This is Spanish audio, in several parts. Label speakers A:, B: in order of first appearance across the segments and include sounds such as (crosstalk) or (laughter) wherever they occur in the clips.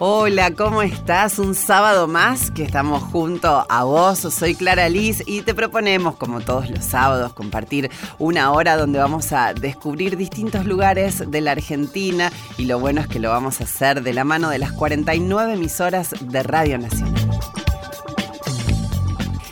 A: Hola, ¿cómo estás? Un sábado más que estamos junto a vos. Soy Clara Liz y te proponemos, como todos los sábados, compartir una hora donde vamos a descubrir distintos lugares de la Argentina y lo bueno es que lo vamos a hacer de la mano de las 49 emisoras de Radio Nacional.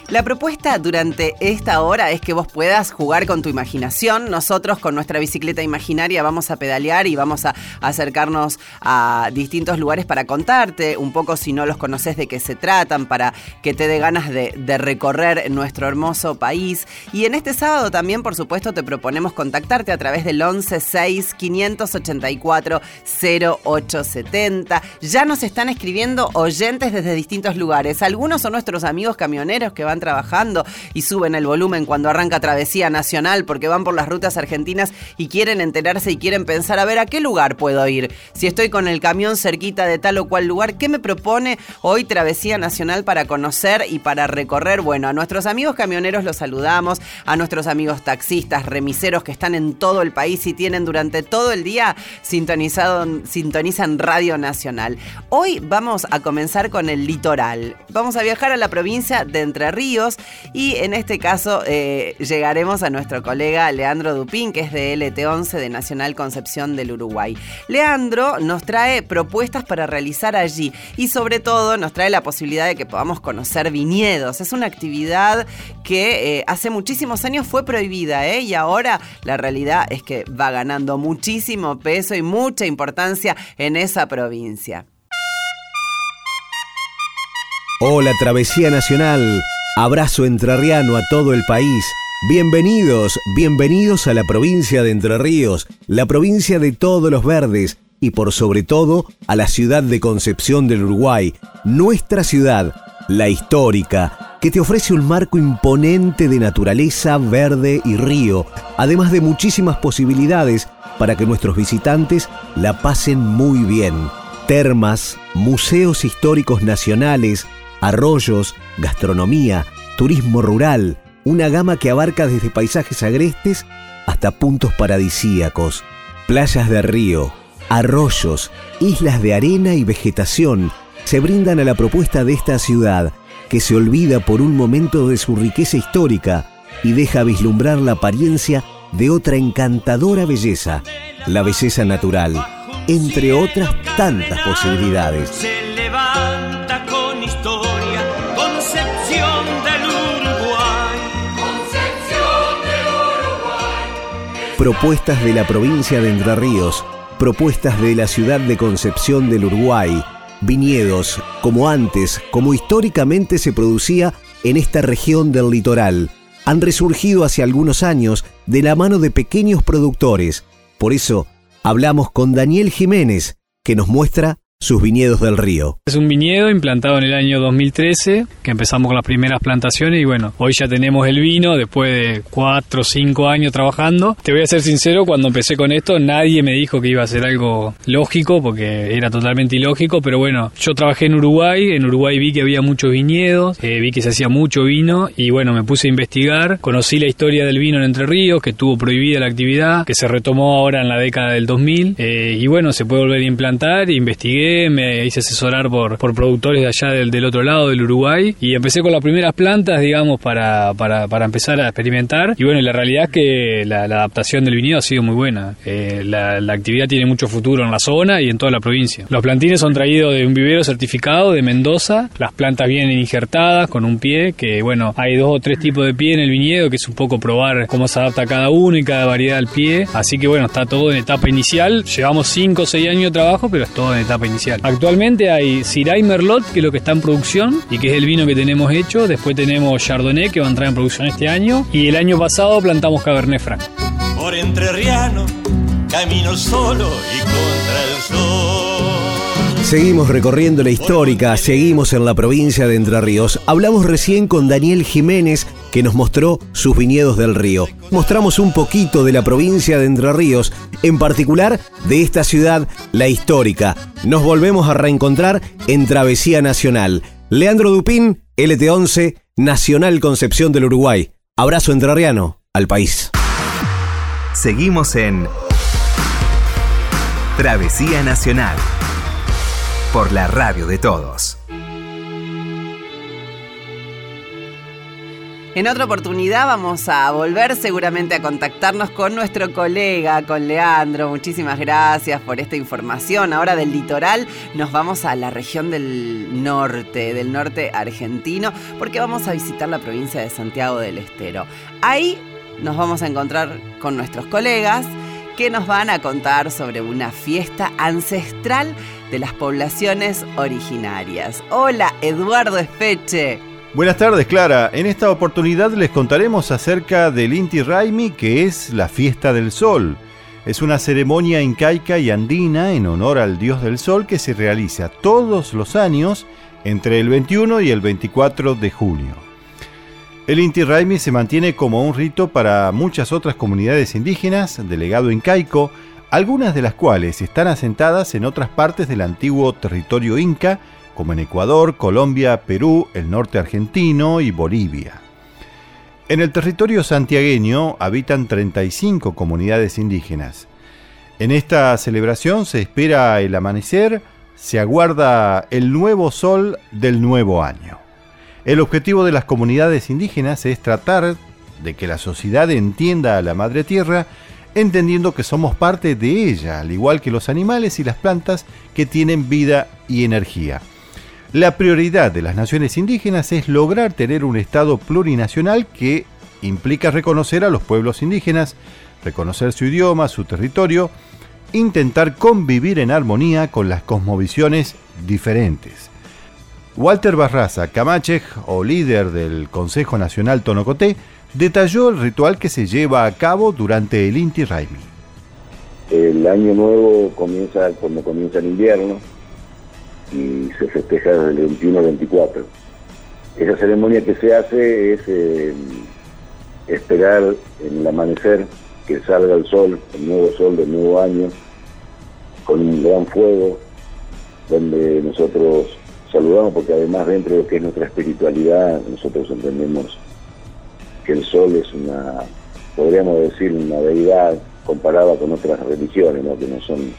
A: La propuesta durante esta hora es que vos puedas jugar con tu imaginación. Nosotros con nuestra bicicleta imaginaria vamos a pedalear y vamos a acercarnos a distintos lugares para contarte un poco si no los conoces de qué se tratan, para que te dé ganas de, recorrer nuestro hermoso país. Y en este sábado también, por supuesto, te proponemos contactarte a través del 116 584 0870. Ya nos están escribiendo oyentes desde distintos lugares. Algunos son nuestros amigos camioneros que van trabajando y suben el volumen cuando arranca Travesía Nacional porque van por las rutas argentinas y quieren enterarse y quieren pensar a ver a qué lugar puedo ir. Si estoy con el camión cerquita de tal o cual lugar, ¿qué me propone hoy Travesía Nacional para conocer y para recorrer? Bueno, a nuestros amigos camioneros los saludamos, a nuestros amigos taxistas, remiseros que están en todo el país y tienen durante todo el día sintonizado, sintonizan Radio Nacional. Hoy vamos a comenzar con el litoral. Vamos a viajar a la provincia de Entre Ríos y en este caso eh, llegaremos a nuestro colega Leandro Dupín, que es de LT11 de Nacional Concepción del Uruguay. Leandro nos trae propuestas para realizar allí y sobre todo nos trae la posibilidad de que podamos conocer viñedos. Es una actividad que eh, hace muchísimos años fue prohibida ¿eh? y ahora la realidad es que va ganando muchísimo peso y mucha importancia en esa provincia.
B: Hola Travesía Nacional. Abrazo entrerriano a todo el país. Bienvenidos, bienvenidos a la provincia de Entre Ríos, la provincia de todos los verdes y por sobre todo a la ciudad de Concepción del Uruguay, nuestra ciudad, la histórica, que te ofrece un marco imponente de naturaleza, verde y río, además de muchísimas posibilidades para que nuestros visitantes la pasen muy bien. Termas, museos históricos nacionales, arroyos, gastronomía, turismo rural, una gama que abarca desde paisajes agrestes hasta puntos paradisíacos, playas de río, arroyos, islas de arena y vegetación se brindan a la propuesta de esta ciudad que se olvida por un momento de su riqueza histórica y deja vislumbrar la apariencia de otra encantadora belleza, la belleza natural, entre otras tantas posibilidades. Propuestas de la provincia de Entre Ríos, propuestas de la ciudad de Concepción del Uruguay, viñedos, como antes, como históricamente se producía en esta región del litoral, han resurgido hace algunos años de la mano de pequeños productores. Por eso, hablamos con Daniel Jiménez, que nos muestra sus viñedos del río.
C: Es un viñedo implantado en el año 2013, que empezamos con las primeras plantaciones y bueno, hoy ya tenemos el vino después de 4 o 5 años trabajando. Te voy a ser sincero, cuando empecé con esto nadie me dijo que iba a ser algo lógico, porque era totalmente ilógico, pero bueno, yo trabajé en Uruguay, en Uruguay vi que había muchos viñedos, eh, vi que se hacía mucho vino y bueno, me puse a investigar, conocí la historia del vino en Entre Ríos, que estuvo prohibida la actividad, que se retomó ahora en la década del 2000 eh, y bueno, se puede volver a implantar, investigué me hice asesorar por, por productores de allá del, del, otro lado del Uruguay y empecé con las primeras plantas, digamos, para, para, para empezar a experimentar. Y bueno, la realidad es que la, adaptación del viñedo ha sido muy buena. Eh, la, la, actividad tiene mucho futuro en la zona y en toda la provincia. Los plantines son traídos de un vivero certificado de Mendoza. Las plantas vienen injertadas con un pie, que bueno, hay dos o tres tipos de pie en el viñedo, que es un poco probar cómo se adapta cada uno y cada variedad al pie. Así que bueno, está todo en etapa inicial. Llevamos 5 o 6 años de trabajo, pero es todo en etapa inicial. Actualmente hay Syrah Merlot, que es lo que está en producción y que es el vino que tenemos hecho. Después tenemos Chardonnay, que va a entrar en producción este año. Y el año pasado plantamos Cabernet Franc.
D: Por entre camino solo y contra el sol.
B: Seguimos recorriendo la histórica, seguimos en la provincia de Entre Ríos. Hablamos recién con Daniel Jiménez, que nos mostró sus viñedos del río. Mostramos un poquito de la provincia de Entre Ríos, en particular de esta ciudad, la histórica. Nos volvemos a reencontrar en Travesía Nacional. Leandro Dupín, LT11, Nacional Concepción del Uruguay. Abrazo entrerriano al país.
E: Seguimos en Travesía Nacional
B: por la radio de todos.
A: En otra oportunidad vamos a volver seguramente a contactarnos con nuestro colega, con Leandro. Muchísimas gracias por esta información. Ahora del litoral nos vamos a la región del norte, del norte argentino, porque vamos a visitar la provincia de Santiago del Estero. Ahí nos vamos a encontrar con nuestros colegas que nos van a contar sobre una fiesta ancestral de las poblaciones originarias. Hola, Eduardo Espeche.
E: Buenas tardes, Clara. En esta oportunidad les contaremos acerca del Inti Raimi, que es la fiesta del sol. Es una ceremonia incaica y andina en honor al dios del sol que se realiza todos los años entre el 21 y el 24 de junio. El Inti Raimi se mantiene como un rito para muchas otras comunidades indígenas de legado incaico, algunas de las cuales están asentadas en otras partes del antiguo territorio inca como en Ecuador, Colombia, Perú, el norte argentino y Bolivia. En el territorio santiagueño habitan 35 comunidades indígenas. En esta celebración se espera el amanecer, se aguarda el nuevo sol del nuevo año. El objetivo de las comunidades indígenas es tratar de que la sociedad entienda a la Madre Tierra, entendiendo que somos parte de ella, al igual que los animales y las plantas que tienen vida y energía. La prioridad de las naciones indígenas es lograr tener un Estado plurinacional que implica reconocer a los pueblos indígenas, reconocer su idioma, su territorio, intentar convivir en armonía con las cosmovisiones diferentes. Walter Barraza Camachej, o líder del Consejo Nacional Tonocoté, detalló el ritual que se lleva a cabo durante el Inti Raimi.
F: El año nuevo comienza cuando comienza el invierno, y se festeja desde el 21 al 24. Esa ceremonia que se hace es eh, esperar en el amanecer que salga el sol, el nuevo sol del nuevo año, con un gran fuego, donde nosotros saludamos, porque además dentro de lo que es nuestra espiritualidad, nosotros entendemos que el sol es una, podríamos decir, una deidad comparada con otras religiones, que no son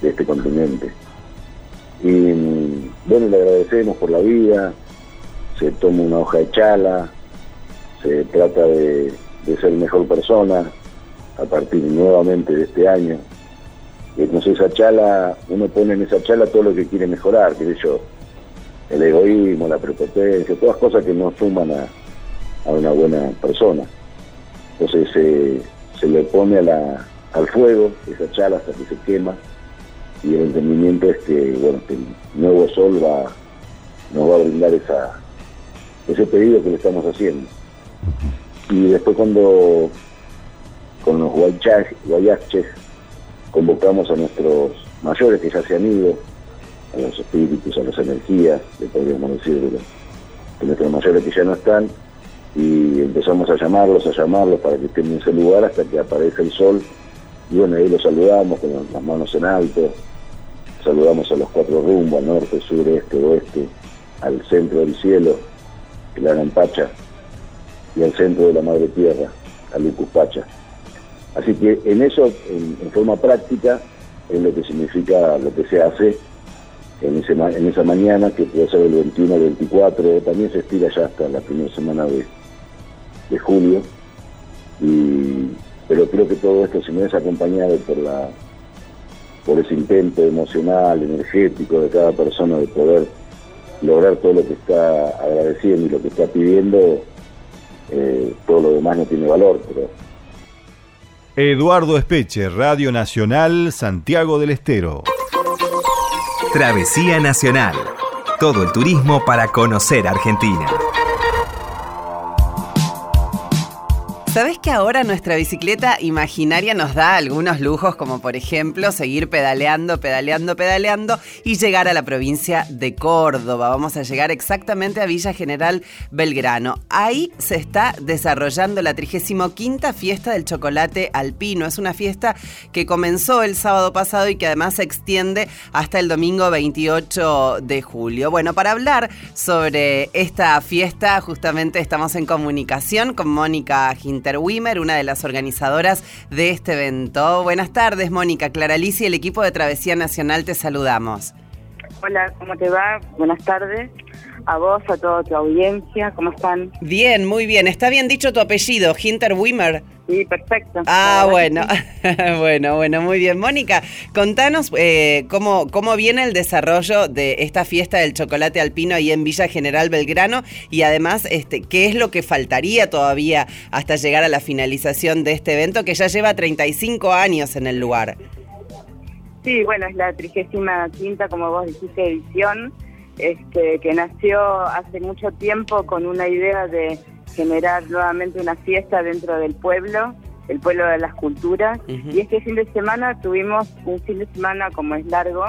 F: de este continente. Y bueno, le agradecemos por la vida, se toma una hoja de chala, se trata de, ser mejor persona a partir nuevamente de este año. Y entonces esa chala, uno pone en esa chala todo lo que quiere mejorar, que yo, el egoísmo, la prepotencia, todas cosas que no suman a, una buena persona. Entonces se le pone a la, al fuego esa chala hasta que se quema y el entendimiento es que, bueno, el nuevo sol va, nos va a brindar esa, ese pedido que le estamos haciendo. Y después cuando con los guayaches convocamos a nuestros mayores que ya se han ido, a los espíritus, a las energías, le podríamos decir, de, nuestros mayores que ya no están, y empezamos a llamarlos, a llamarlos para que estén en ese lugar hasta que aparece el sol, y bueno, ahí los saludamos con las manos en alto, saludamos a los cuatro rumbos, al norte, sur, este, oeste, al centro del cielo, el Arampacha, y al centro de la Madre Tierra, al Ucupacha. Así que en eso, en, forma práctica, es lo que significa lo que se hace en, ese, en esa mañana, que puede ser el 21 o 24, también se estira ya hasta la primera semana de, de julio. Y, pero creo que todo esto, si me es acompañado por la por ese intento emocional, energético de cada persona de poder lograr todo lo que está agradeciendo y lo que está pidiendo, eh, todo lo demás no tiene valor. Pero...
E: Eduardo Espeche, Radio Nacional, Santiago del Estero.
B: Travesía Nacional. Todo el turismo para conocer Argentina.
A: ¿Sabes que ahora nuestra bicicleta imaginaria nos da algunos lujos, como por ejemplo seguir pedaleando, pedaleando, pedaleando y llegar a la provincia de Córdoba? Vamos a llegar exactamente a Villa General Belgrano. Ahí se está desarrollando la 35 fiesta del chocolate alpino. Es una fiesta que comenzó el sábado pasado y que además se extiende hasta el domingo 28 de julio. Bueno, para hablar sobre esta fiesta, justamente estamos en comunicación con Mónica Wimmer, una de las organizadoras de este evento. Buenas tardes, Mónica. Clara Alicia y el equipo de Travesía Nacional te saludamos.
G: Hola, ¿cómo te va? Buenas tardes. A vos, a toda tu audiencia, ¿cómo están?
A: Bien, muy bien. ¿Está bien dicho tu apellido, Hinter Wimmer?
G: Sí, perfecto.
A: Ah, bueno, (laughs) bueno, bueno, muy bien. Mónica, contanos eh, cómo, cómo viene el desarrollo de esta fiesta del chocolate alpino ahí en Villa General Belgrano y además, este, ¿qué es lo que faltaría todavía hasta llegar a la finalización de este evento que ya lleva 35 años en el lugar?
G: Sí, bueno, es la 35 quinta, como vos dijiste, edición, este, que nació hace mucho tiempo con una idea de generar nuevamente una fiesta dentro del pueblo, el pueblo de las culturas. Y este fin de semana tuvimos un fin de semana como es largo,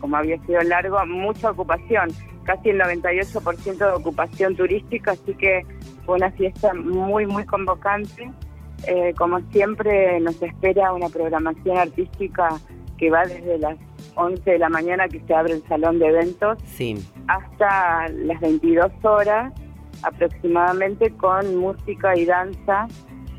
G: como había sido largo, mucha ocupación, casi el 98% de ocupación turística, así que fue una fiesta muy, muy convocante. Eh, como siempre nos espera una programación artística que va desde las 11 de la mañana que se abre el salón de eventos hasta las 22 horas aproximadamente con música y danza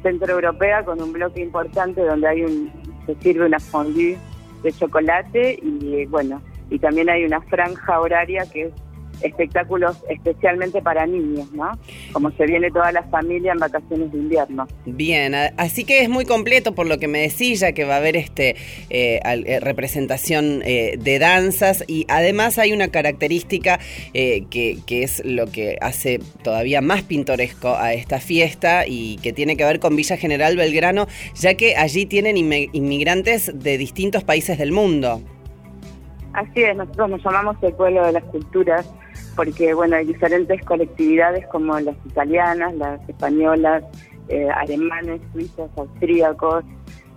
G: centroeuropea con un bloque importante donde hay un se sirve una fondue de chocolate y bueno y también hay una franja horaria que es espectáculos especialmente para niños, ¿no? Como se viene toda la familia en vacaciones de invierno.
A: Bien, así que es muy completo por lo que me decís, ya que va a haber este eh, eh, representación eh, de danzas y además hay una característica que, que, es lo que hace todavía más pintoresco a esta fiesta y que tiene que ver con Villa General Belgrano, ya que allí tienen inmigrantes de distintos países del mundo.
G: Así es, nosotros nos llamamos el pueblo de las culturas porque bueno hay diferentes colectividades como las italianas, las españolas, eh, alemanes, suizos, austríacos,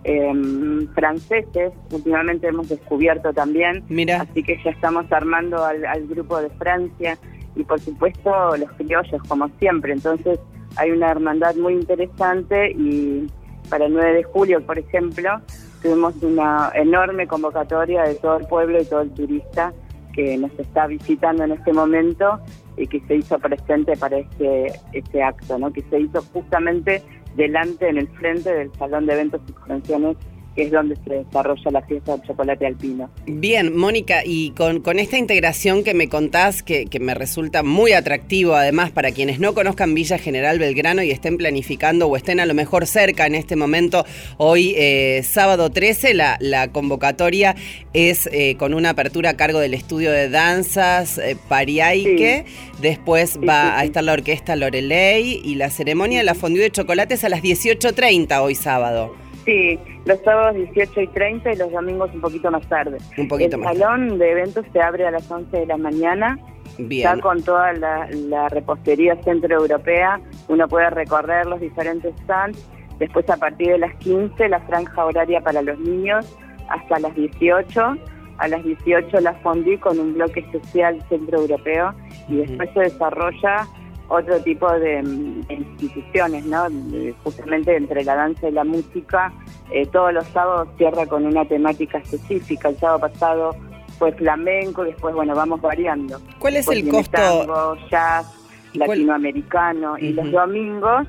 G: em, franceses. Últimamente hemos descubierto también,
A: Mira.
G: así que ya estamos armando al, al grupo de Francia y por supuesto los criollos como siempre. Entonces hay una hermandad muy interesante y para el 9 de julio, por ejemplo, tuvimos una enorme convocatoria de todo el pueblo y todo el turista que nos está visitando en este momento y que se hizo presente para este, este acto, ¿no? que se hizo justamente delante, en el frente del Salón de Eventos y Convenciones que es donde se desarrolla la fiesta del chocolate alpino.
A: Bien, Mónica, y con, con esta integración que me contás, que, que, me resulta muy atractivo, además, para quienes no conozcan Villa General Belgrano y estén planificando o estén a lo mejor cerca en este momento, hoy eh, sábado 13, la, la convocatoria es eh, con una apertura a cargo del estudio de danzas eh, Pariaike, después va a estar la orquesta Loreley y la ceremonia de la fondue de chocolates a las 18.30 hoy sábado.
G: Sí, los sábados 18 y 30 y los domingos un poquito más tarde.
A: Un poquito
G: el
A: más.
G: salón de eventos se abre a las 11 de la mañana.
A: Bien.
G: Ya con toda la, la repostería centroeuropea, uno puede recorrer los diferentes stands. Después, a partir de las 15, la franja horaria para los niños hasta las 18. A las 18 la fondue con un bloque especial centroeuropeo y después se desarrolla otro tipo de, de instituciones, ¿no? Justamente entre la danza y la música. Eh, todos los sábados cierra con una temática específica. El sábado pasado fue flamenco, después, bueno, vamos variando.
A: ¿Cuál es
G: Después
A: el costo?
G: Tango, jazz,
A: ¿Cuál-
G: latinoamericano. Y los domingos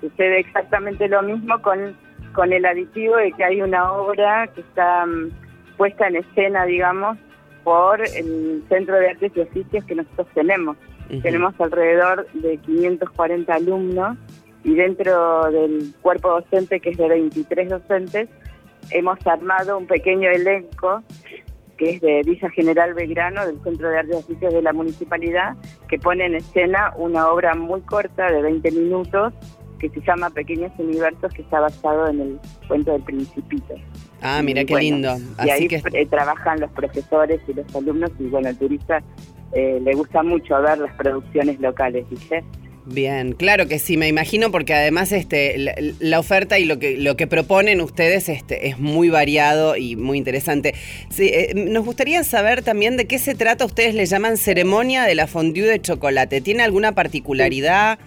G: sucede exactamente lo mismo con, con el aditivo de que hay una obra que está mm, puesta en escena, digamos, por el Centro de Artes y Oficios que nosotros tenemos. Tenemos alrededor de 540 alumnos y dentro del cuerpo docente, que es de 23 docentes, hemos armado un pequeño elenco que es de Villa General Belgrano, del Centro de Artes Oficios de la Municipalidad, que pone en escena una obra muy corta de 20 minutos que se llama Pequeños Universos, que está basado en el cuento del Principito.
A: Ah, mira
G: Y
A: qué
G: bueno,
A: lindo.
G: y
A: Así
G: ahí
A: que
G: trabajan los profesores y los alumnos y bueno, el turista eh, le gusta mucho ver las producciones locales, ¿viste?
A: Bien, claro que sí, me imagino porque además este la, la oferta y lo que lo que proponen ustedes este es muy variado y muy interesante. Sí, eh, nos gustaría saber también de qué se trata. Ustedes le llaman ceremonia de la fondue de chocolate. ¿Tiene alguna particularidad?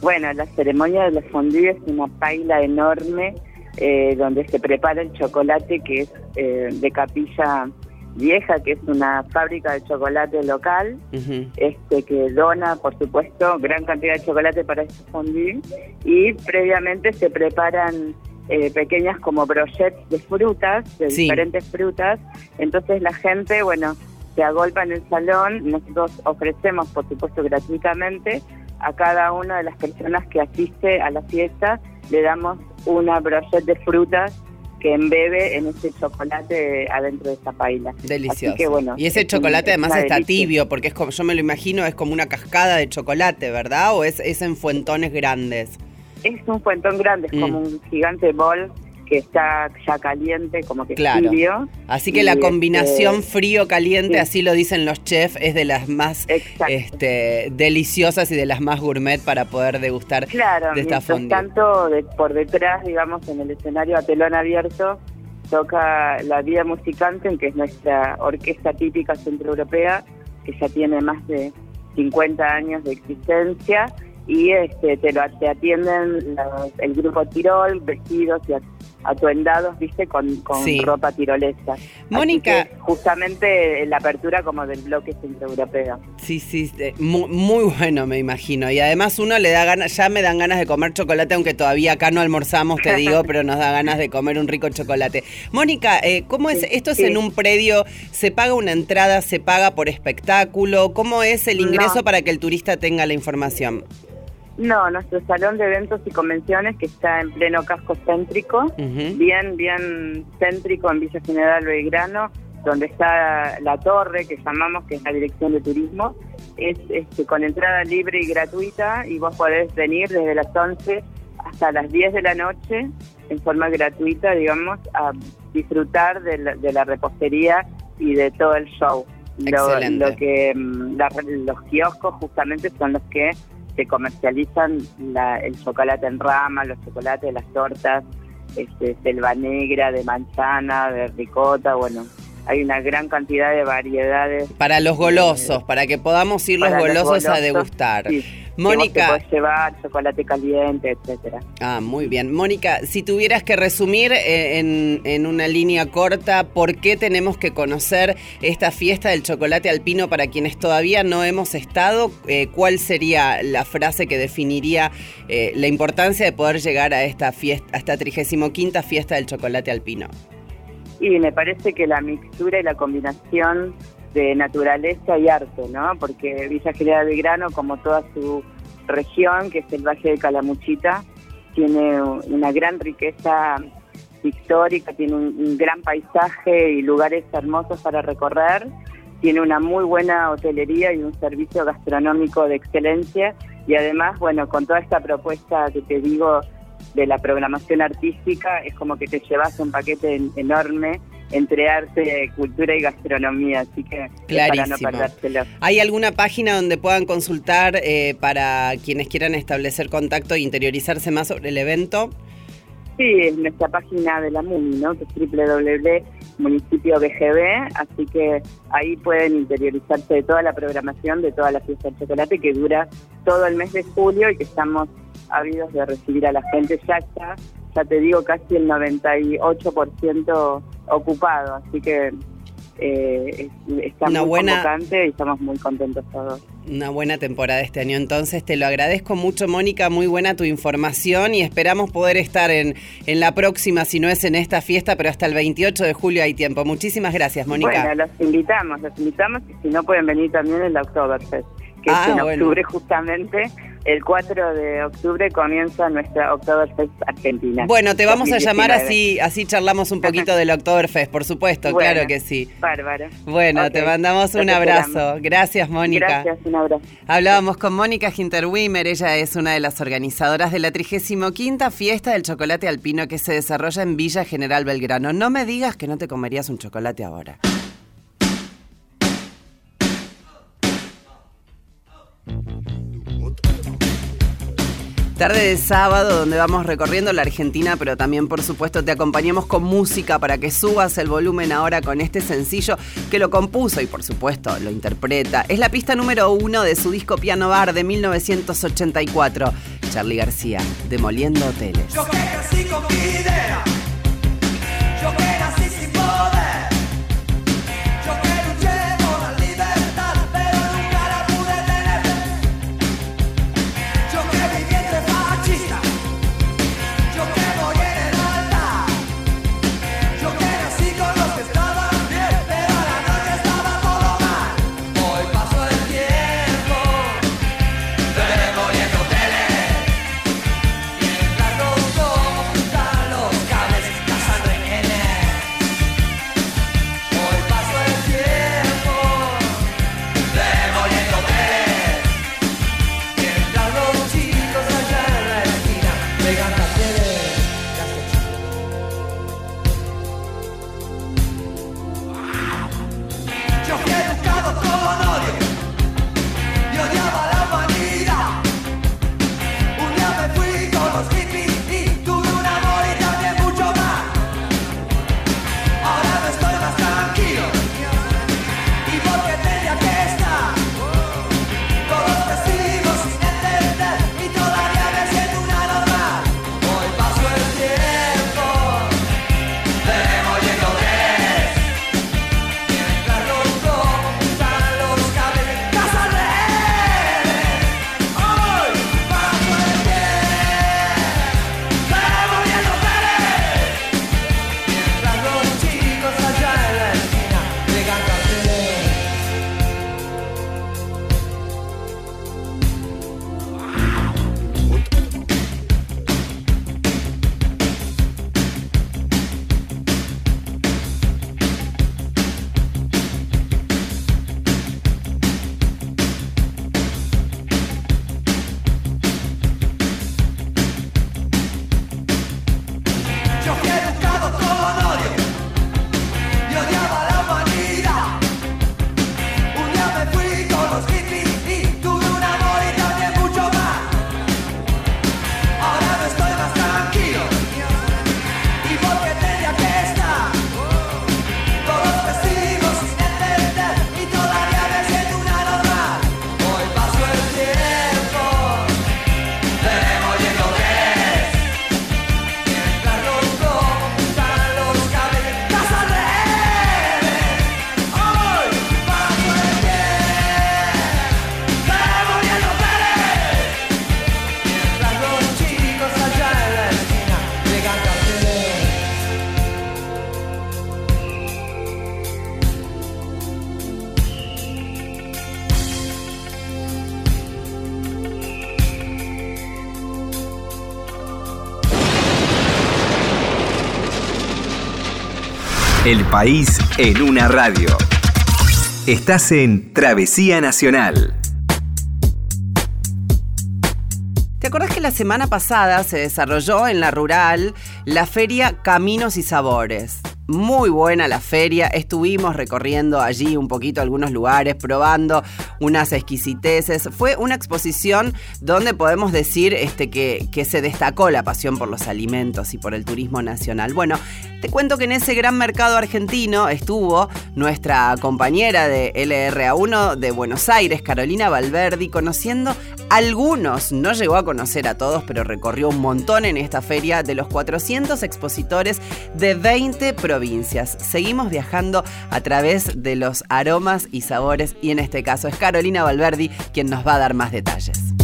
G: Bueno, la ceremonia de la fondue es una paila enorme eh, donde se prepara el chocolate que es eh, de Capilla Vieja, que es una fábrica de chocolate local,
A: Ujú.
G: este que dona, por supuesto, gran cantidad de chocolate para este fondue y previamente se preparan eh, pequeñas como brochets de frutas, de
A: Sí.
G: diferentes frutas, entonces la gente, bueno, se agolpa en el salón. Nosotros ofrecemos, por supuesto, gratuitamente a cada una de las personas que asiste a la fiesta, le damos una brochette de frutas que embebe en ese chocolate adentro de esa paila.
A: Delicioso.
G: Así que, bueno,
A: y ese
G: es
A: chocolate además está
G: delicia.
A: tibio, porque es como, yo me lo imagino, es como una cascada de chocolate, ¿verdad? ¿O es, es en fuentones grandes?
G: Es un fuentón grande, es
A: Mm.
G: como un gigante bol que está ya caliente, como que
A: Claro.
G: tibio.
A: Así que la
G: este,
A: combinación frío-caliente,
G: sí.
A: así lo dicen los chefs, es de las más este, deliciosas y de las más gourmet para poder degustar
G: Claro,
A: de esta fondue.
G: tanto, de- por detrás, digamos, en el escenario a telón abierto, toca la Vida Musicante, que es nuestra orquesta típica centroeuropea, que ya tiene más de 50 años de existencia, y este te lo te atienden los- el grupo Tirol, vestidos y a- atuendados, viste, con, con
A: Sí.
G: ropa tirolesa.
A: Mónica.
G: justamente la apertura como del bloque centroeuropeo.
A: Sí, sí, eh, muy, muy bueno me imagino. Y además uno le da ganas, ya me dan ganas de comer chocolate, aunque todavía acá no almorzamos, te digo, (laughs) pero nos da ganas de comer un rico chocolate. Mónica, eh, ¿cómo es?
G: Sí,
A: ¿Esto es
G: sí.
A: en un predio? ¿Se paga una entrada? ¿Se paga por espectáculo? ¿Cómo es el ingreso
G: No.
A: para que el turista tenga la información?
G: No, nuestro salón de eventos y convenciones que está en pleno casco céntrico, bien, bien céntrico en Villa General Belgrano, donde está la torre que llamamos, que es la dirección de turismo, es este, con entrada libre y gratuita y vos podés venir desde las 11 hasta las 10 de la noche en forma gratuita, digamos, a disfrutar de la, de la repostería y de todo el show. Lo,
A: Excelente.
G: lo que mm, la- los kioscos justamente son los que se comercializan la- el chocolate en rama, los chocolates, las tortas, este, selva negra, de manzana, de ricota, bueno, hay una gran cantidad de variedades.
A: Para los golosos, para que podamos ir los golosos, a degustar.
G: Sí, que vos
A: Mónica.
G: te llevar chocolate caliente, etcétera.
A: Ah, muy bien. Mónica, si tuvieras que resumir eh, en, en una línea corta, ¿por qué tenemos que conocer esta fiesta del chocolate alpino para quienes todavía no hemos estado? Eh, ¿Cuál sería la frase que definiría eh, la importancia de poder llegar a esta fiesta, a esta 35 fiesta del chocolate alpino?
G: Y me parece que la mixtura y la combinación de naturaleza y arte, ¿no? Porque Villa General Belgrano, como toda su región, que es el Valle de Calamuchita, tiene una gran riqueza histórica, tiene un, un gran paisaje y lugares hermosos para recorrer, tiene una muy buena hotelería y un servicio gastronómico de excelencia y además, bueno, con toda esta propuesta que te digo de la programación artística, es como que te llevas un paquete en- enorme entre arte, cultura y gastronomía, así que es para no
A: Clarísimo.
G: perdérselo.
A: ¿Hay alguna página donde puedan consultar eh, para quienes quieran establecer contacto e interiorizarse más sobre el evento?
G: Sí, es nuestra página de la MUNI, ¿no? que es www.municipio.bgb, así que ahí pueden interiorizarse de toda la programación de toda la fiesta del chocolate que dura todo el mes de julio y que estamos ávidos de recibir a la gente. Ya está, ya te digo, casi el 98% ocupado, así que eh, es- está
A: Una
G: muy
A: buena-
G: convocante y estamos muy contentos todos.
A: Una buena temporada este año, entonces te lo agradezco mucho, Mónica, muy buena tu información y esperamos poder estar en, en la próxima, si no es en esta fiesta, pero hasta el 28 de julio hay tiempo. Muchísimas gracias, Mónica.
G: Bueno, los invitamos, los invitamos y si no pueden venir también en la Oktoberfest, que
A: Ah,
G: es en
A: bueno.
G: octubre justamente. El 4 de octubre comienza nuestra Oktoberfest Argentina.
A: bueno, te vamos a llamar
G: 2019.
A: así, así charlamos un poquito del Oktoberfest, por supuesto,
G: Bueno,
A: claro que sí.
G: Bárbaro.
A: Bueno, te mandamos un abrazo.
G: esperamos.
A: Gracias, Mónica.
G: Gracias, un abrazo.
A: Hablábamos con Mónica Hinterwimmer, ella es una de las organizadoras de la 35 Fiesta del Chocolate Alpino que se desarrolla en Villa General Belgrano. No me digas que no te comerías un chocolate ahora. Tarde de sábado donde vamos recorriendo la Argentina, pero también por supuesto te acompañamos con música para que subas el volumen ahora con este sencillo que lo compuso y por supuesto lo interpreta. Es la pista número uno de su disco Piano Bar de 1984. Charlie García, Demoliendo Hoteles.
H: Yo que nací con mi idea, yo que nací sin poder,
I: país en una radio. Estás en Travesía Nacional.
A: ¿Te acordás que la semana pasada se desarrolló en la rural la feria Caminos y Sabores? Muy buena la feria, estuvimos recorriendo allí un poquito algunos lugares, probando unas exquisiteces. Fue una exposición donde podemos decir este, que, que se destacó la pasión por los alimentos y por el turismo nacional. Bueno, te cuento que en ese gran mercado argentino estuvo nuestra compañera de LRA1 de Buenos Aires, Carolina Valverdi, conociendo algunos, no llegó a conocer a todos, pero recorrió un montón en esta feria de los 400 expositores de 20 provincias. Seguimos viajando a través de los aromas y sabores y en este caso es Carolina Valverdi quien nos va a dar más detalles.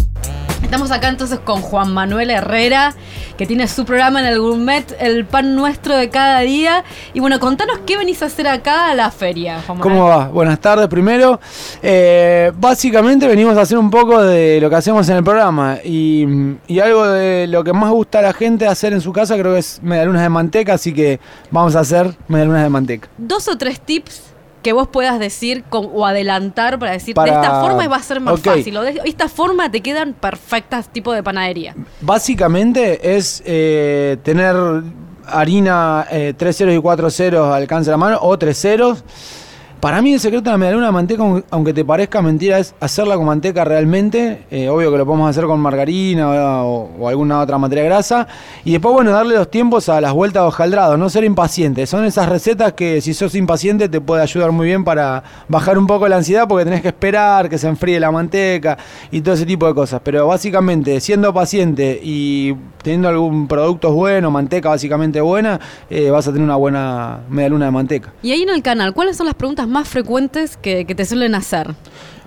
J: Estamos acá entonces con Juan Manuel Herrera, que tiene su programa en el Gourmet, el pan nuestro de cada día. Y bueno, contanos qué venís a hacer acá a la feria, Juan Manuel.
K: ¿Cómo va? Buenas tardes primero. Eh, básicamente venimos a hacer un poco de lo que hacemos en el programa y, y algo de lo que más gusta a la gente hacer en su casa creo que es medialunas de manteca, así que vamos a hacer medialunas de manteca.
J: Dos o tres tips que vos puedas decir con- o adelantar para decir
K: Para-
J: de esta forma va a ser más fácil o de esta forma te quedan perfectas tipo de panadería.
K: Básicamente es eh, tener harina eh, 3 ceros y 4 ceros al alcance de la mano o 3 ceros. Para mí el secreto de la medialuna de manteca, aun- aunque te parezca mentira, es hacerla con manteca realmente. Eh, obvio que lo podemos hacer con margarina o, o alguna otra materia grasa. Y después, bueno, darle los tiempos a las vueltas de hojaldrado, no ser impaciente. Son esas recetas que si sos impaciente te puede ayudar muy bien para bajar un poco la ansiedad porque tenés que esperar que se enfríe la manteca y todo ese tipo de cosas. Pero básicamente, siendo paciente y teniendo algún producto bueno, manteca básicamente buena, eh, vas a tener una buena medialuna de manteca.
J: Y ahí en el canal, ¿cuáles son las preguntas más frecuentes que, que te suelen hacer?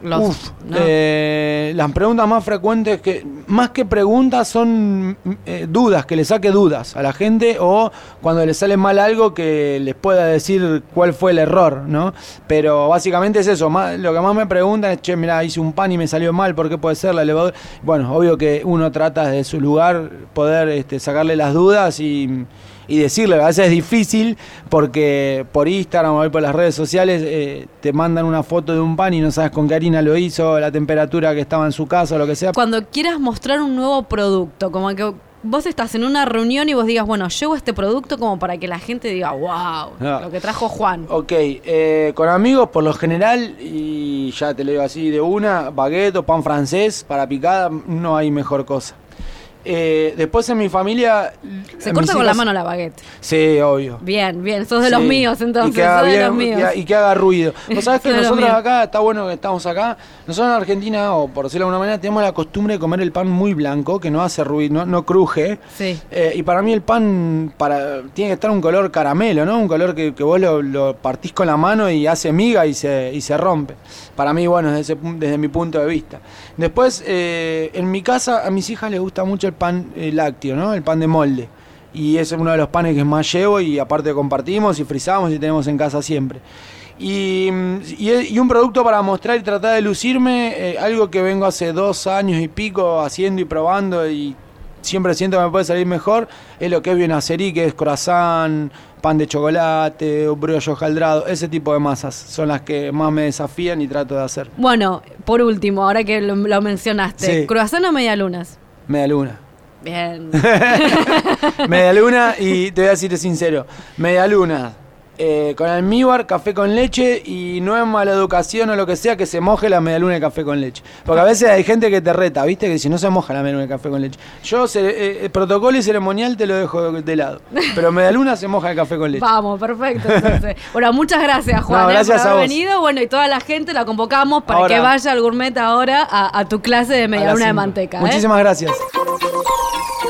J: Los,
K: Uf,
J: ¿no?
K: eh, las preguntas más frecuentes que más que preguntas son eh, dudas, que le saque dudas a la gente o cuando le sale mal algo que les pueda decir cuál fue el error, ¿no? Pero básicamente es eso, más- lo que más me preguntan es, che, mira, hice un pan y me salió mal, ¿por qué puede ser la levadura? Bueno, obvio que uno trata desde su lugar poder este, sacarle las dudas y y decirle, a veces es difícil porque por Instagram o por las redes sociales eh, te mandan una foto de un pan y no sabes con qué harina lo hizo, la temperatura que estaba en su casa o lo que sea.
J: Cuando quieras mostrar un nuevo producto, como que vos estás en una reunión y vos digas, bueno, llevo este producto como para que la gente diga, wow,
K: Ah.
J: lo que trajo Juan.
K: Ok, eh, con amigos por lo general, y ya te lo digo así de una, baguette o pan francés para picada, no hay mejor cosa. Eh, después en mi familia...
J: Se corta con la mano la baguette.
K: Sí, obvio.
J: Bien, bien, sos de los míos entonces,
K: y que haga
J: sos de
K: bien-
J: los míos.
K: y que haga ruido. (laughs) Vos sabés que nosotros acá, está bueno que estamos acá, nosotros en Argentina, o por decirlo de alguna manera, tenemos la costumbre de comer el pan muy blanco, que no hace ruido, no, no cruje.
J: Sí.
K: Eh, y para mí el pan para, tiene que estar un color caramelo, ¿no? Un color que, que vos lo, lo partís con la mano y hace miga y se, y se rompe. Para mí, bueno, desde, ese desde mi punto de vista. Después, eh, en mi casa, a mis hijas les gusta mucho el pan eh, lácteo, ¿no? El pan de molde. Y es uno de los panes que más llevo y aparte compartimos y frizamos y tenemos en casa siempre. Y, mm, un producto para mostrar y tratar de lucirme, eh, algo que vengo hace dos años y pico haciendo y probando y siempre siento que me puede salir mejor, es lo que es bienacerí, que es croissant, pan de chocolate, brioche hojaldrado, ese tipo de masas son las que más me desafían y trato de hacer.
J: Bueno, por último, ahora que lo, lo mencionaste,
K: Sí.
J: ¿croissant o medialunas?
K: Media luna.
J: Bien. (laughs) (laughs)
K: Media luna y te voy a decir sincero, media luna. Eh, con almíbar, café con leche y no es mala educación o lo que sea que se moje la media luna de café con leche. Porque a veces hay gente que te reta, ¿viste? Que si no se moja la media luna de café con leche. Yo, ce- eh, el protocolo y ceremonial te lo dejo de lado. (laughs) Pero media luna se moja el café con leche.
J: Vamos, perfecto. Entonces. (laughs) Bueno, muchas gracias, Juan,
K: No,
J: eh,
K: gracias
J: por
K: a
J: haber
K: vos.
J: venido. Bueno, y toda la gente la convocamos para
K: Ahora.
J: que vaya al gourmet ahora a, a tu clase de
K: A
J: media
K: las
J: luna de manteca. ¿eh?
K: Muchísimas gracias.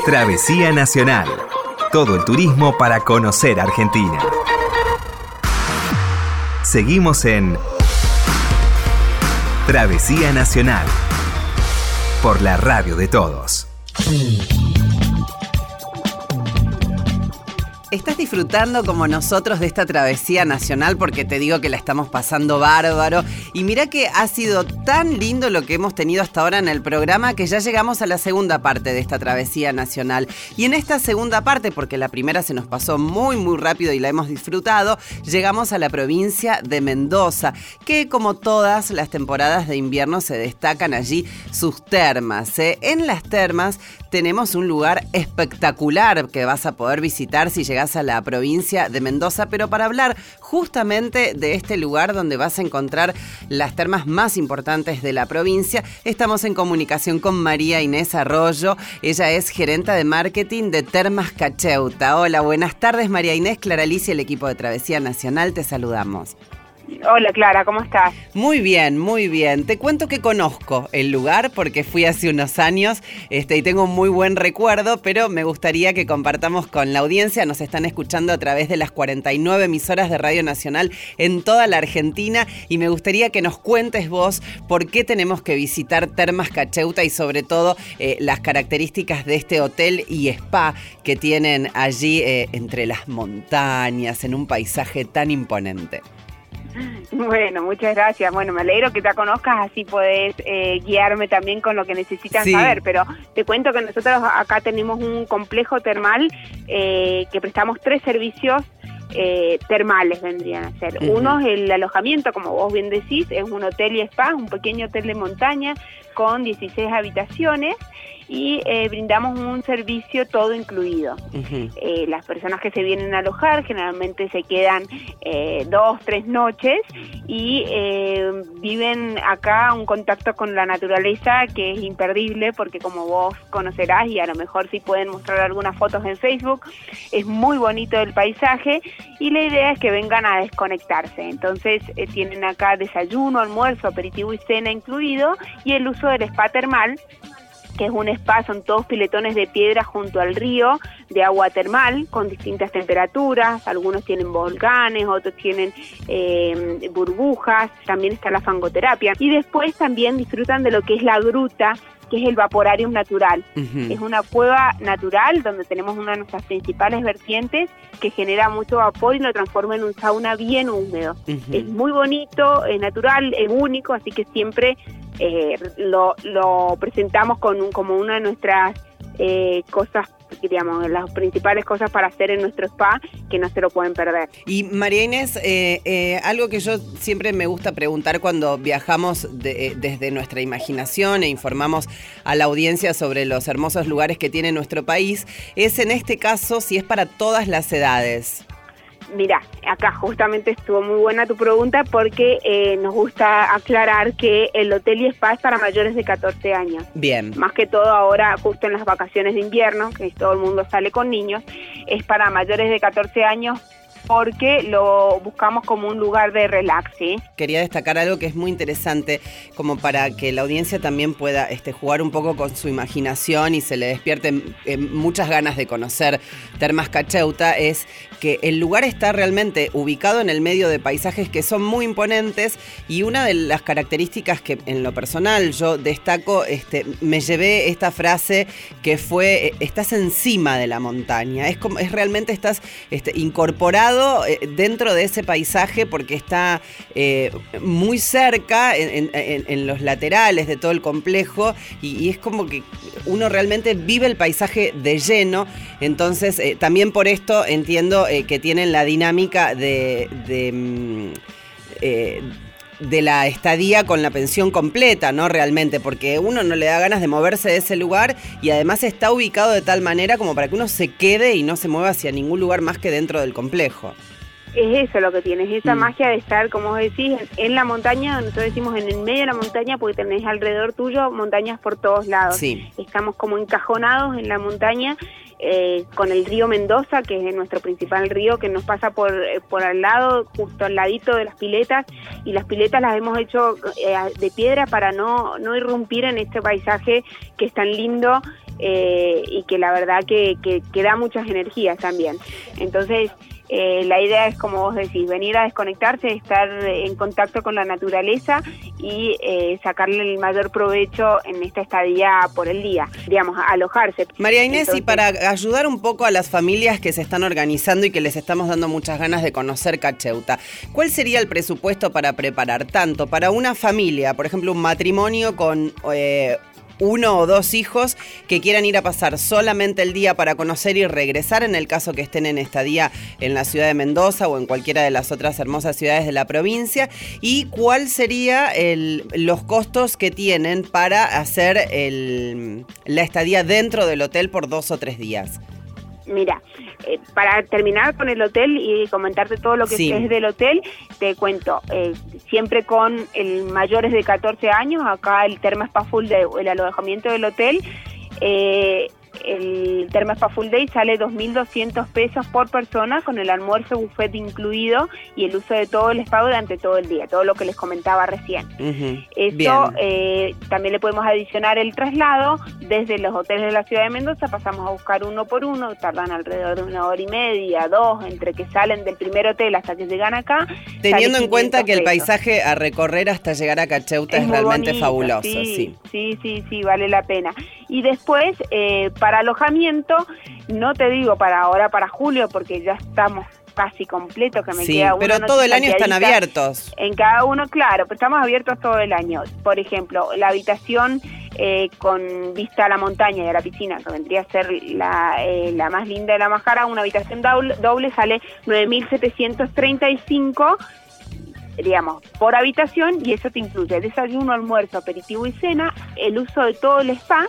I: Travesía Nacional. Todo el turismo para conocer Argentina. Seguimos en Travesía Nacional. Por la radio de todos.
A: ¿Estás disfrutando como nosotros de esta travesía nacional? Porque te digo que la estamos pasando bárbaro. Y mira que ha sido tan lindo lo que hemos tenido hasta ahora en el programa que ya llegamos a la segunda parte de esta travesía nacional. Y en esta segunda parte, porque la primera se nos pasó muy muy rápido y la hemos disfrutado, llegamos a la provincia de Mendoza, que como todas las temporadas de invierno se destacan allí sus termas. ¿eh? En las termas tenemos un lugar espectacular que vas a poder visitar si llegas a la provincia de Mendoza, pero para hablar justamente de este lugar donde vas a encontrar las termas más importantes de la provincia, estamos en comunicación con María Inés Arroyo. Ella es gerente de marketing de Termas Cacheuta. Hola, buenas tardes María Inés, Clara Alicia, el equipo de Travesía Nacional, te saludamos.
L: Hola Clara, ¿cómo estás?
A: Muy bien, muy bien. Te cuento que conozco el lugar porque fui hace unos años este, y tengo un muy buen recuerdo, pero me gustaría que compartamos con la audiencia. Nos están escuchando a través de las 49 emisoras de Radio Nacional en toda la Argentina y me gustaría que nos cuentes vos por qué tenemos que visitar Termas Cacheuta y sobre todo eh, las características de este hotel y spa que tienen allí eh, entre las montañas en un paisaje tan imponente. (laughs)
L: Bueno, muchas gracias. Bueno, me alegro que te conozcas, así podés eh, guiarme también con lo que necesitan
A: Sí.
L: saber. Pero te cuento que nosotros acá tenemos un complejo termal eh, que prestamos tres servicios eh, termales, vendrían a ser. Uno es el alojamiento, como vos bien decís, es un hotel y spa, un pequeño hotel de montaña con 16 habitaciones y eh, brindamos un servicio todo incluido. Eh, las personas que se vienen a alojar generalmente se quedan eh, dos, tres noches y eh, viven acá un contacto con la naturaleza que es imperdible porque como vos conocerás y a lo mejor si pueden mostrar algunas fotos en Facebook, es muy bonito el paisaje y la idea es que vengan a desconectarse. Entonces eh, tienen acá desayuno, almuerzo, aperitivo y cena incluido y el uso del spa termal que es un spa, son todos piletones de piedra junto al río de agua termal con distintas temperaturas, algunos tienen volcanes, otros tienen eh, burbujas, también está la fangoterapia. Y después también disfrutan de lo que es la gruta que es el vaporarium natural. Es una cueva natural donde tenemos una de nuestras principales vertientes que genera mucho vapor y lo transforma en un sauna bien húmedo. Es muy bonito, es natural, es único, así que siempre eh, lo, lo presentamos con un- como una de nuestras eh, cosas, digamos, las principales cosas para hacer en nuestro spa que no se lo pueden perder.
A: Y María Inés, eh, eh, algo que yo siempre me gusta preguntar cuando viajamos de- eh, desde nuestra imaginación e informamos a la audiencia sobre los hermosos lugares que tiene nuestro país, es en este caso si es para todas las edades.
L: Mira, acá justamente estuvo muy buena tu pregunta porque eh, nos gusta aclarar que el hotel y spa es para mayores de 14 años.
A: Bien.
L: Más que todo ahora, justo en las vacaciones de invierno, que todo el mundo sale con niños, es para mayores de 14 años porque lo buscamos como un lugar de relax.
A: Quería destacar algo que es muy interesante, como para que la audiencia también pueda este, jugar un poco con su imaginación y se le despierten eh, muchas ganas de conocer Termas Cacheuta, es que el lugar está realmente ubicado en el medio de paisajes que son muy imponentes y una de las características que en lo personal yo destaco, este, me llevé esta frase que fue, estás encima de la montaña, es, como, realmente estás este, eh, dentro de ese paisaje porque está eh, muy cerca en, los laterales de todo el complejo y, es como que uno realmente vive el paisaje de lleno, entonces eh, también por esto entiendo que tienen la dinámica de... mm, de la estadía con la pensión completa, ¿no? Realmente, porque uno no le da ganas de moverse de ese lugar y además está ubicado de tal manera como para que uno se quede y no se mueva hacia ningún lugar más que dentro del complejo.
L: Es eso lo que tienes, esa
A: Mm.
L: magia de estar, como vos decís, en, la montaña, nosotros decimos en el medio de la montaña porque tenés alrededor tuyo montañas por todos lados.
A: Sí.
L: Estamos como encajonados en la montaña eh, con el río Mendoza, que es nuestro principal río, que nos pasa por, eh, por al lado, justo al ladito de las piletas, y las piletas las hemos hecho eh, de piedra para no, no irrumpir en este paisaje que es tan lindo eh, y que la verdad que, que, que da muchas energías también. Entonces, Eh, la idea es, como vos decís, venir a desconectarse, estar en contacto con la naturaleza y eh, sacarle el mayor provecho en esta estadía por el día, digamos, alojarse.
A: María Inés, y para ayudar un poco a las familias que se están organizando y que les estamos dando muchas ganas de conocer Cacheuta, ¿cuál sería el presupuesto para preparar tanto para una familia, por ejemplo, un matrimonio con eh, uno o dos hijos que quieran ir a pasar solamente el día para conocer y regresar en el caso que estén en estadía en la ciudad de Mendoza o en cualquiera de las otras hermosas ciudades de la provincia? ¿Y cuál sería los costos que tienen para hacer la estadía dentro del hotel por dos o tres días?
L: Mira, eh, para terminar con el hotel y comentarte todo lo que
A: Sí.
L: es del hotel, te cuento, eh, siempre con el mayores de 14 años, acá el Terma Spa Full Day, el alojamiento del hotel, eh, el Terma Spa Full Day sale 2.200 pesos por persona con el almuerzo buffet incluido y el uso de todo el spa durante todo el día, todo lo que les comentaba recién.
A: Ujú,
L: Eso eh, también le podemos adicionar el traslado desde los hoteles de la ciudad de Mendoza, pasamos a buscar uno por uno, tardan alrededor de una hora y media, dos, entre que salen del primer hotel hasta que llegan acá.
A: Teniendo en cuenta
L: 500
A: que el
L: pesos.
A: paisaje a recorrer hasta llegar a Cacheuta es, realmente
L: bonito,
A: fabuloso,
L: sí,
A: sí.
L: sí, sí, sí, vale la pena. Y después, eh, para alojamiento, no te digo para ahora, para julio, porque ya estamos casi completo, que me
A: Sí,
L: queda
A: pero todo el año están abiertos.
L: En cada uno, claro, pero estamos abiertos todo el año. Por ejemplo, la habitación eh, con vista a la montaña y a la piscina, que vendría a ser la, eh, la más linda de la Majara, una habitación doble, doble sale 9.735 digamos, por habitación y eso te incluye desayuno, almuerzo, aperitivo y cena, el uso de todo el spa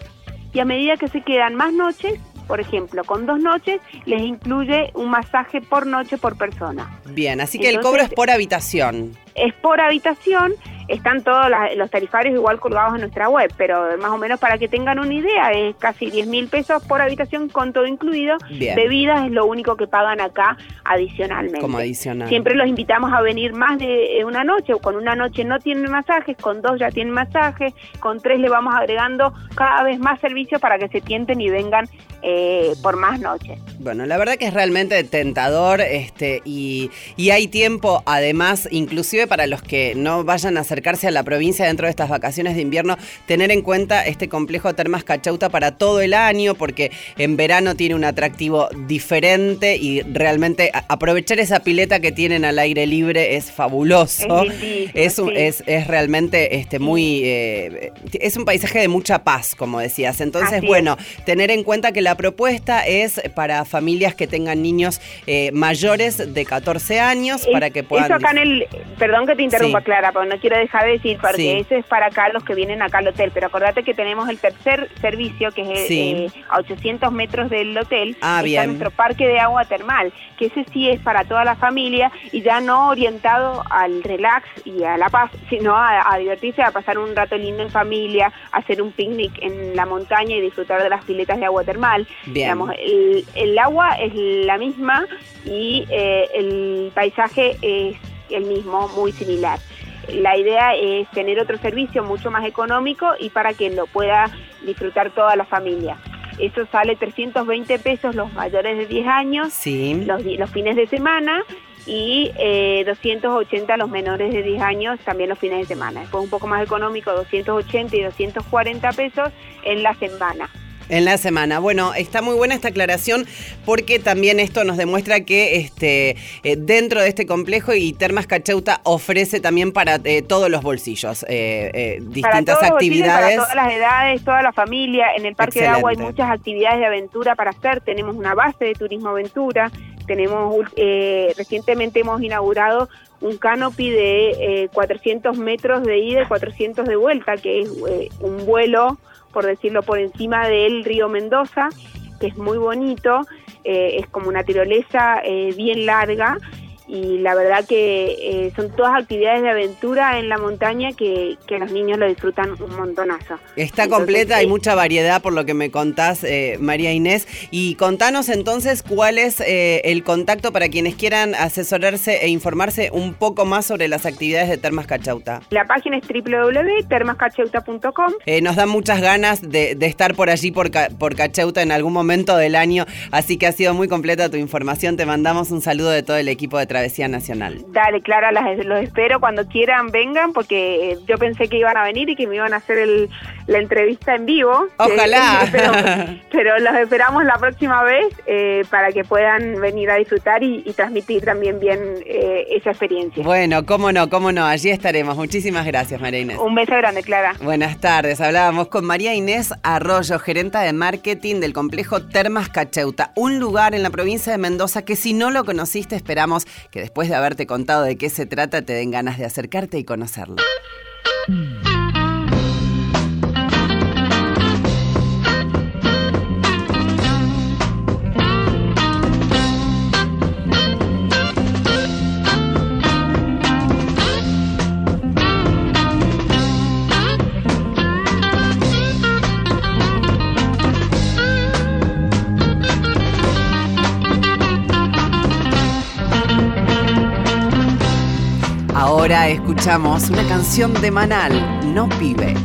L: y a medida que se quedan más noches, por ejemplo, con dos noches, les incluye un masaje por noche por persona.
A: Bien, así que el cobro es por habitación.
L: Es por habitación, están todos la- los tarifarios igual colgados en nuestra web, pero más o menos para que tengan una idea, es casi 10 mil pesos por habitación con todo incluido.
A: Bien.
L: Bebidas es lo único que pagan acá adicionalmente.
A: Como adicional.
L: Siempre los invitamos a venir más de una noche, con una noche no tienen masajes, con dos ya tienen masajes, con tres le vamos agregando cada vez más servicios para que se tienten y vengan eh, por más noches.
A: Bueno, la verdad que es realmente tentador este, y, y hay tiempo, además, inclusive para los que no vayan a acercarse a la provincia dentro de estas vacaciones de invierno, tener en cuenta este complejo Termas Cachauta para todo el año, porque en verano tiene un atractivo diferente y realmente aprovechar esa pileta que tienen al aire libre es fabuloso.
L: Es
A: Es, un-
L: sí.
A: es, es realmente este, muy... eh, es un paisaje de mucha paz, como decías. Entonces,
L: Así
A: bueno, tener en cuenta que la propuesta es para familias que tengan niños eh, mayores de 14 años para que puedan...
L: Eso acá en el, perdón que te interrumpa
A: Sí.
L: Clara, pero no quiero dejar de decir, porque
A: Sí.
L: eso es para acá los que vienen acá al hotel, pero acordate que tenemos el tercer servicio, que es
A: Sí.
L: eh, a 800 metros del hotel,
A: Ah,
L: está nuestro parque de agua termal, que ese sí es para toda la familia y ya no orientado al relax y a la paz, sino a, a divertirse, a pasar un rato lindo en familia, hacer un picnic en la montaña y disfrutar de las piletas de agua termal.
A: Bien.
L: Digamos, el, el agua es la misma y eh, el paisaje es el mismo, muy similar. La idea es tener otro servicio mucho más económico y para que lo pueda disfrutar toda la familia. Eso sale 320 pesos los mayores de 10 años,
A: Sí.
L: los, di- los fines de semana y eh, 280 los menores de 10 años también los fines de semana. Después un poco más económico, 280 y 240 pesos en la semana.
A: En la semana. Bueno, está muy buena esta aclaración porque también esto nos demuestra que este, eh, dentro de este complejo y Termas Cacheuta ofrece también para eh, todos los bolsillos eh, eh,
L: para
A: distintas
L: todos los bolsillos,
A: actividades.
L: Para todas las edades, toda la familia. En el Parque de Agua hay muchas actividades de aventura para hacer. Tenemos una base de turismo aventura. Tenemos eh, recientemente hemos inaugurado un canopy de eh, 400 metros de ida y 400 de vuelta, que es eh, un vuelo, por decirlo, por encima del río Mendoza, que es muy bonito. eh, es como una tirolesa eh, bien larga y la verdad que eh, son todas actividades de aventura en la montaña que, que los niños lo disfrutan un montonazo.
M: Está
L: Entonces,
M: completa, hay
L: sí.
M: mucha variedad por lo que me contás, eh, María Inés. Y contanos entonces cuál es eh, el contacto para quienes quieran asesorarse e informarse un poco más sobre las actividades de Termas Cachauta.
L: La página es www.termascacheuta.com.
M: Eh, nos dan muchas ganas de, de estar por allí, por, por Cacheuta, en algún momento del año. Así que ha sido muy completa tu información. Te mandamos un saludo de todo el equipo de Travesía Nacional.
L: Dale, Clara, los espero cuando quieran, vengan, porque yo pensé que iban a venir y que me iban a hacer el, la entrevista en vivo.
M: Ojalá. (laughs)
L: Pero, (laughs) pero los esperamos la próxima vez eh, para que puedan venir a disfrutar y, y transmitir también bien eh, esa experiencia.
M: Bueno, cómo no, cómo no, allí estaremos. Muchísimas gracias, María Inés.
L: Un beso grande, Clara.
M: Buenas tardes, hablábamos con María Inés Arroyo, gerenta de marketing del complejo Termas Cacheuta, un lugar en la provincia de Mendoza que si no lo conociste esperamos que después de haberte contado de qué se trata te den ganas de acercarte y conocerlo. Ahora escuchamos una canción de Manal, No Pibe.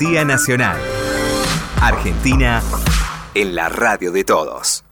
I: Nacional. Argentina en la radio de todos.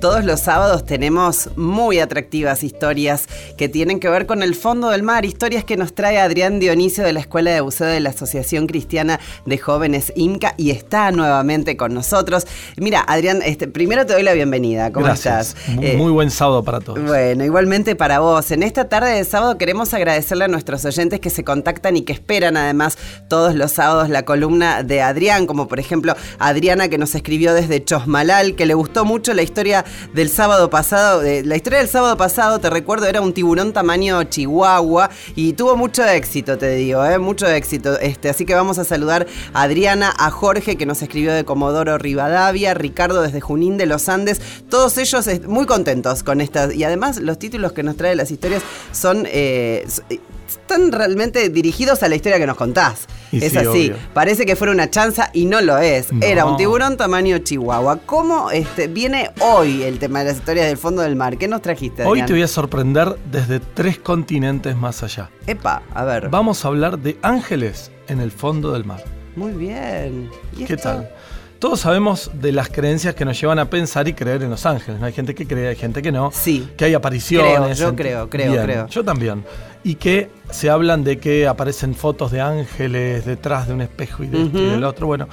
A: Todos los sábados tenemos muy atractivas historias que tienen que ver con el fondo del mar, historias que nos trae Adrián Dionisio de la Escuela de Buceo de la Asociación Cristiana de Jóvenes IMCA y está nuevamente con nosotros. Mira, Adrián, este, primero te doy la bienvenida. ¿Cómo
N: Gracias.
A: estás?
N: Muy,
A: Eh,
N: muy buen sábado para todos.
A: bueno, igualmente para vos. En esta tarde de sábado queremos agradecerle a nuestros oyentes que se contactan y que esperan además todos los sábados la columna de Adrián, como por ejemplo Adriana que nos escribió desde Chosmalal, que le gustó mucho la historia del sábado pasado. la historia del sábado pasado, te recuerdo, era un tiburón tamaño chihuahua y tuvo mucho éxito, te digo, ¿eh? mucho éxito. Este, así que vamos a saludar a Adriana, a Jorge que nos escribió de Comodoro Rivadavia, Ricardo desde Junín de los Andes, todos ellos muy contentos con estas. Y además los títulos que nos trae las historias son... s- eh, están realmente dirigidos a la historia que nos contás.
N: Y
A: es
N: sí,
A: así.
N: obvio.
A: Parece que fuera una chanza y no lo es.
N: No.
A: Era un tiburón tamaño chihuahua. ¿Cómo este, viene hoy el tema de las historias del fondo del mar? ¿Qué nos trajiste?
N: Hoy
A: Adrián?
N: te voy a sorprender desde tres continentes más allá.
A: Epa, a ver.
N: Vamos a hablar de ángeles en el fondo del mar.
A: Muy bien. ¿Y
N: ¿Qué
A: esto?
N: tal? Todos sabemos de las creencias que nos llevan a pensar y creer en los ángeles. ¿no? Hay gente que cree, hay gente que no.
A: Sí.
N: Que hay apariciones.
A: Creo, yo creo, creo,
N: Bien,
A: creo.
N: Yo también. Y que se hablan de que aparecen fotos de ángeles detrás de un espejo y de del otro. Bueno,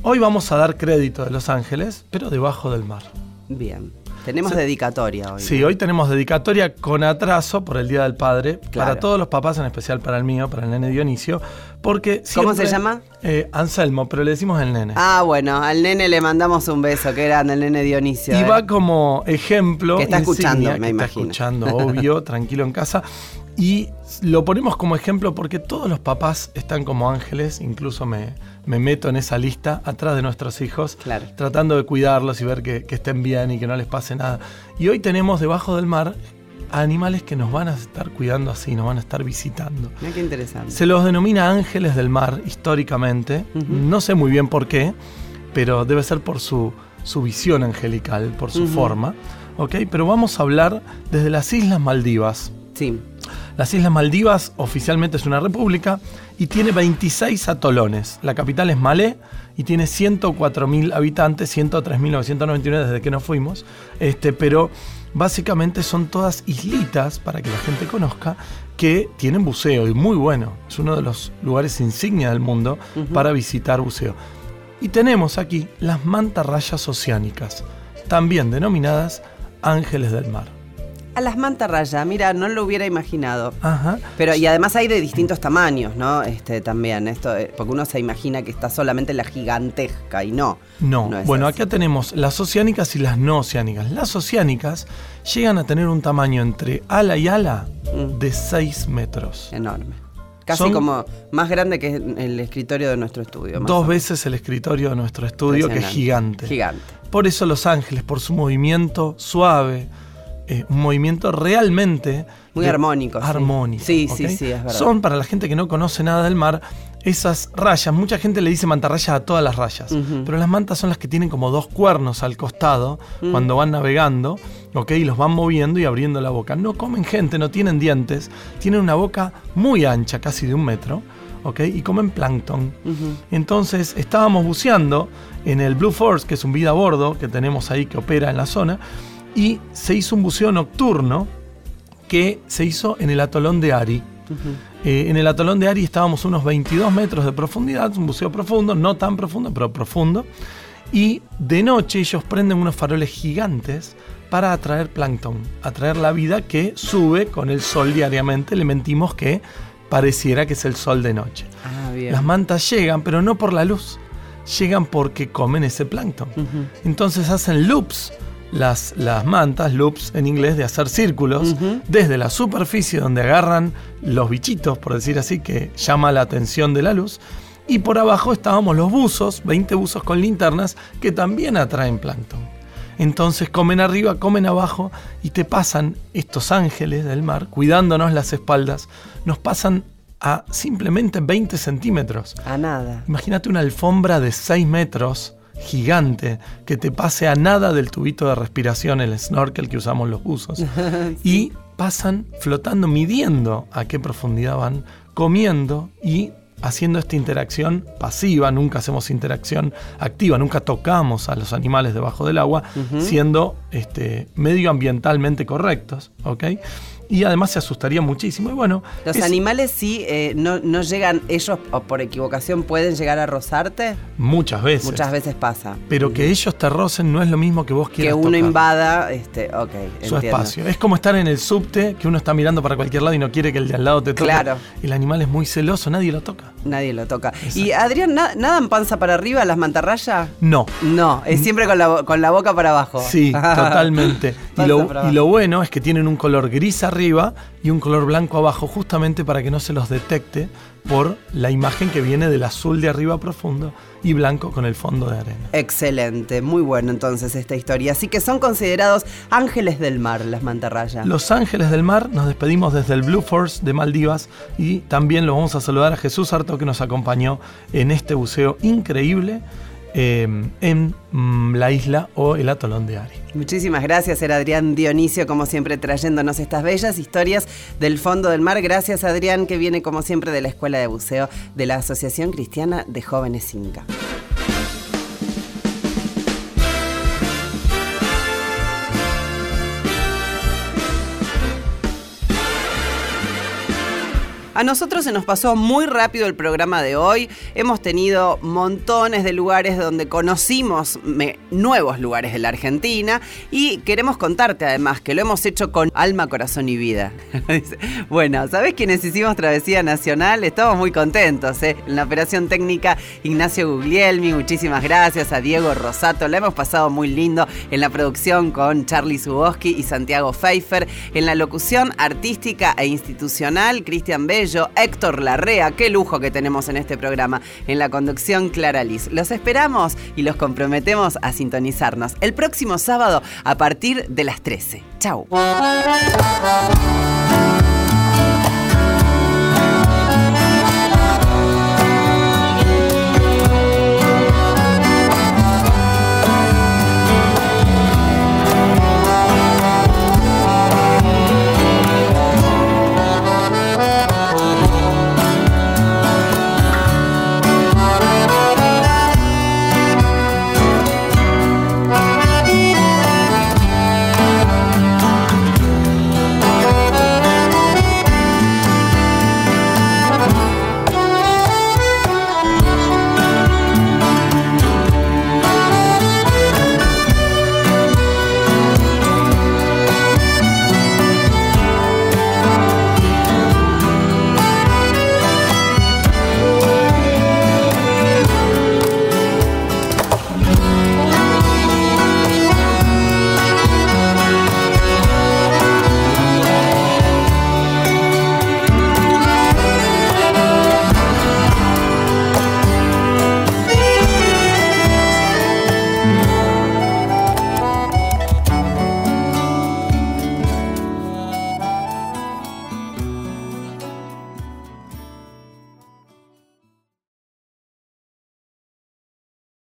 N: hoy vamos a dar crédito de los ángeles, pero debajo del mar.
A: Bien. Tenemos dedicatoria hoy.
N: Sí, hoy tenemos dedicatoria con atraso por el Día del Padre,
A: Claro.
N: para todos los papás, en especial para el mío, para el nene Dionisio, porque
A: ¿Cómo se llama?
N: Eh, Anselmo, pero le decimos el nene.
A: Ah, bueno, al nene le mandamos un beso, que grande el nene Dionisio.
N: y
A: eh.
N: va como ejemplo.
A: Que está
N: insignia,
A: escuchando, me
N: que
A: imagino.
N: Está escuchando, (laughs) obvio, tranquilo en casa. Y lo ponemos como ejemplo porque todos los papás están como ángeles, incluso me, me meto en esa lista atrás de nuestros hijos,
A: Claro.
N: tratando de cuidarlos y ver que, que estén bien y que no les pase nada. Y hoy tenemos debajo del mar a animales que nos van a estar cuidando así, nos van a estar visitando.
A: Mira qué interesante.
N: Se los denomina ángeles del mar históricamente. No sé muy bien por qué, pero debe ser por su, su visión angelical, por su forma. ¿ok? Pero vamos a hablar desde las Islas Maldivas.
A: Sí.
N: Las Islas Maldivas oficialmente es una república y tiene 26 atolones. La capital es Malé y tiene 104.000 habitantes, 103.999 desde que nos fuimos. Este, pero básicamente son todas islitas, para que la gente conozca, que tienen buceo y muy bueno. Es uno de los lugares insignia del mundo para visitar buceo. Y tenemos aquí las mantarrayas oceánicas, también denominadas ángeles del mar.
A: A las mantarrayas, mira, no lo hubiera imaginado.
N: Ajá.
A: Pero y además hay de distintos tamaños, ¿no? Este también, esto, eh, porque uno se imagina que está solamente la gigantesca y no.
N: No, bueno,
A: así.
N: acá tenemos las oceánicas y las no oceánicas. Las oceánicas llegan a tener un tamaño entre ala y ala
A: Mm.
N: de 6 metros.
A: Enorme. Casi
N: Son
A: como más grande que el escritorio de nuestro estudio.
N: Dos veces el escritorio de nuestro estudio, que es gigante.
A: Gigante.
N: Por eso los ángeles, por su movimiento suave, eh, un movimiento realmente...
A: Muy armónico, sí.
N: Armónico.
A: Sí, sí, sí, es verdad.
N: Son, para la gente que no conoce nada del mar, esas rayas. Mucha gente le dice mantarrayas a todas las rayas. Pero las mantas son las que tienen como dos cuernos al costado
A: Mm.
N: cuando van navegando, ¿ok? Y los van moviendo y abriendo la boca. No comen gente, no tienen dientes, tienen una boca muy ancha, casi de un metro, ¿ok? Y comen plancton. Entonces estábamos buceando en el Blue Force, que es un vida a bordo que tenemos ahí que opera en la zona, y se hizo un buceo nocturno que se hizo en el atolón de Ari. Eh, en el atolón de Ari estábamos unos 22 metros de profundidad, un buceo profundo, no tan profundo, pero profundo. Y de noche ellos prenden unos faroles gigantes para atraer plancton, atraer la vida que sube con el sol diariamente. Le mentimos que pareciera que es el sol de noche.
A: Ah, bien.
N: Las mantas llegan, pero no por la luz, llegan porque comen ese plancton. Entonces hacen loops, las, las mantas, loops en inglés de hacer círculos, desde la superficie donde agarran los bichitos, por decir así, que llama la atención de la luz. Y por abajo estábamos los buzos, 20 buzos con linternas, que también atraen plancton. Entonces comen arriba, comen abajo y te pasan estos ángeles del mar, cuidándonos las espaldas, nos pasan a simplemente 20 centímetros.
A: A nada.
N: Imagínate una alfombra de 6 metros, gigante, que te pase a nada del tubito de respiración, el snorkel que usamos los buzos. (laughs) Y pasan flotando, midiendo a qué profundidad van, comiendo y haciendo esta interacción pasiva, nunca hacemos interacción activa, nunca tocamos a los animales debajo del agua, siendo este, medioambientalmente correctos, ¿ok? Y además se asustaría muchísimo. Y bueno,
A: Los
N: es-
A: animales sí eh, no, no llegan, ellos o por equivocación pueden llegar a rozarte.
N: muchas veces.
A: Muchas veces pasa.
N: Pero que ellos te rocen no es lo mismo que vos
A: Que
N: quieras
A: uno
N: tocar.
A: invada, este, ok,
N: su
A: entiendo.
N: espacio. Es como estar en el subte, que uno está mirando para cualquier lado y no quiere que el de al lado te toque.
A: Claro.
N: El animal es muy celoso, nadie lo toca.
A: Nadie lo toca. Y Adrián, ¿na- ¿nadan panza para arriba las mantarrayas?
N: No.
A: No, es siempre con la, con la boca para abajo.
N: Sí, (laughs) totalmente. Y lo, y lo bueno es que tienen un color gris arriba y un color blanco abajo, justamente para que no se los detecte por la imagen que viene del azul de arriba profundo y blanco con el fondo de arena.
A: Excelente, muy bueno entonces esta historia. Así que son considerados ángeles del mar las mantarrayas.
N: Los Ángeles del Mar, nos despedimos desde el Blue Force de Maldivas y también lo vamos a saludar a Jesús Harto que nos acompañó en este buceo increíble eh, en mm, la isla o el atolón de Ari.
A: Muchísimas gracias, era Adrián Dionisio, como siempre, trayéndonos estas bellas historias del fondo del mar. Gracias, Adrián, que viene como siempre de la Escuela de Buceo de la Asociación Cristiana de Jóvenes Inca. A nosotros se nos pasó muy rápido el programa de hoy. Hemos tenido montones de lugares donde conocimos nuevos lugares de la Argentina y queremos contarte además que lo hemos hecho con alma, corazón y vida. (laughs) Bueno, ¿sabés quiénes hicimos Travesía Nacional? Estamos muy contentos. ¿eh? En la operación técnica Ignacio Guglielmi, muchísimas gracias a Diego Rosato. La hemos pasado muy lindo en la producción con Charlie Zuboski y Santiago Pfeiffer. En la locución artística e institucional, Cristian Bello, Héctor Larrea. Qué lujo que tenemos en este programa. En la conducción, Clara Liz. Los esperamos y los comprometemos a sintonizarnos el próximo sábado a partir de las 13. Chau.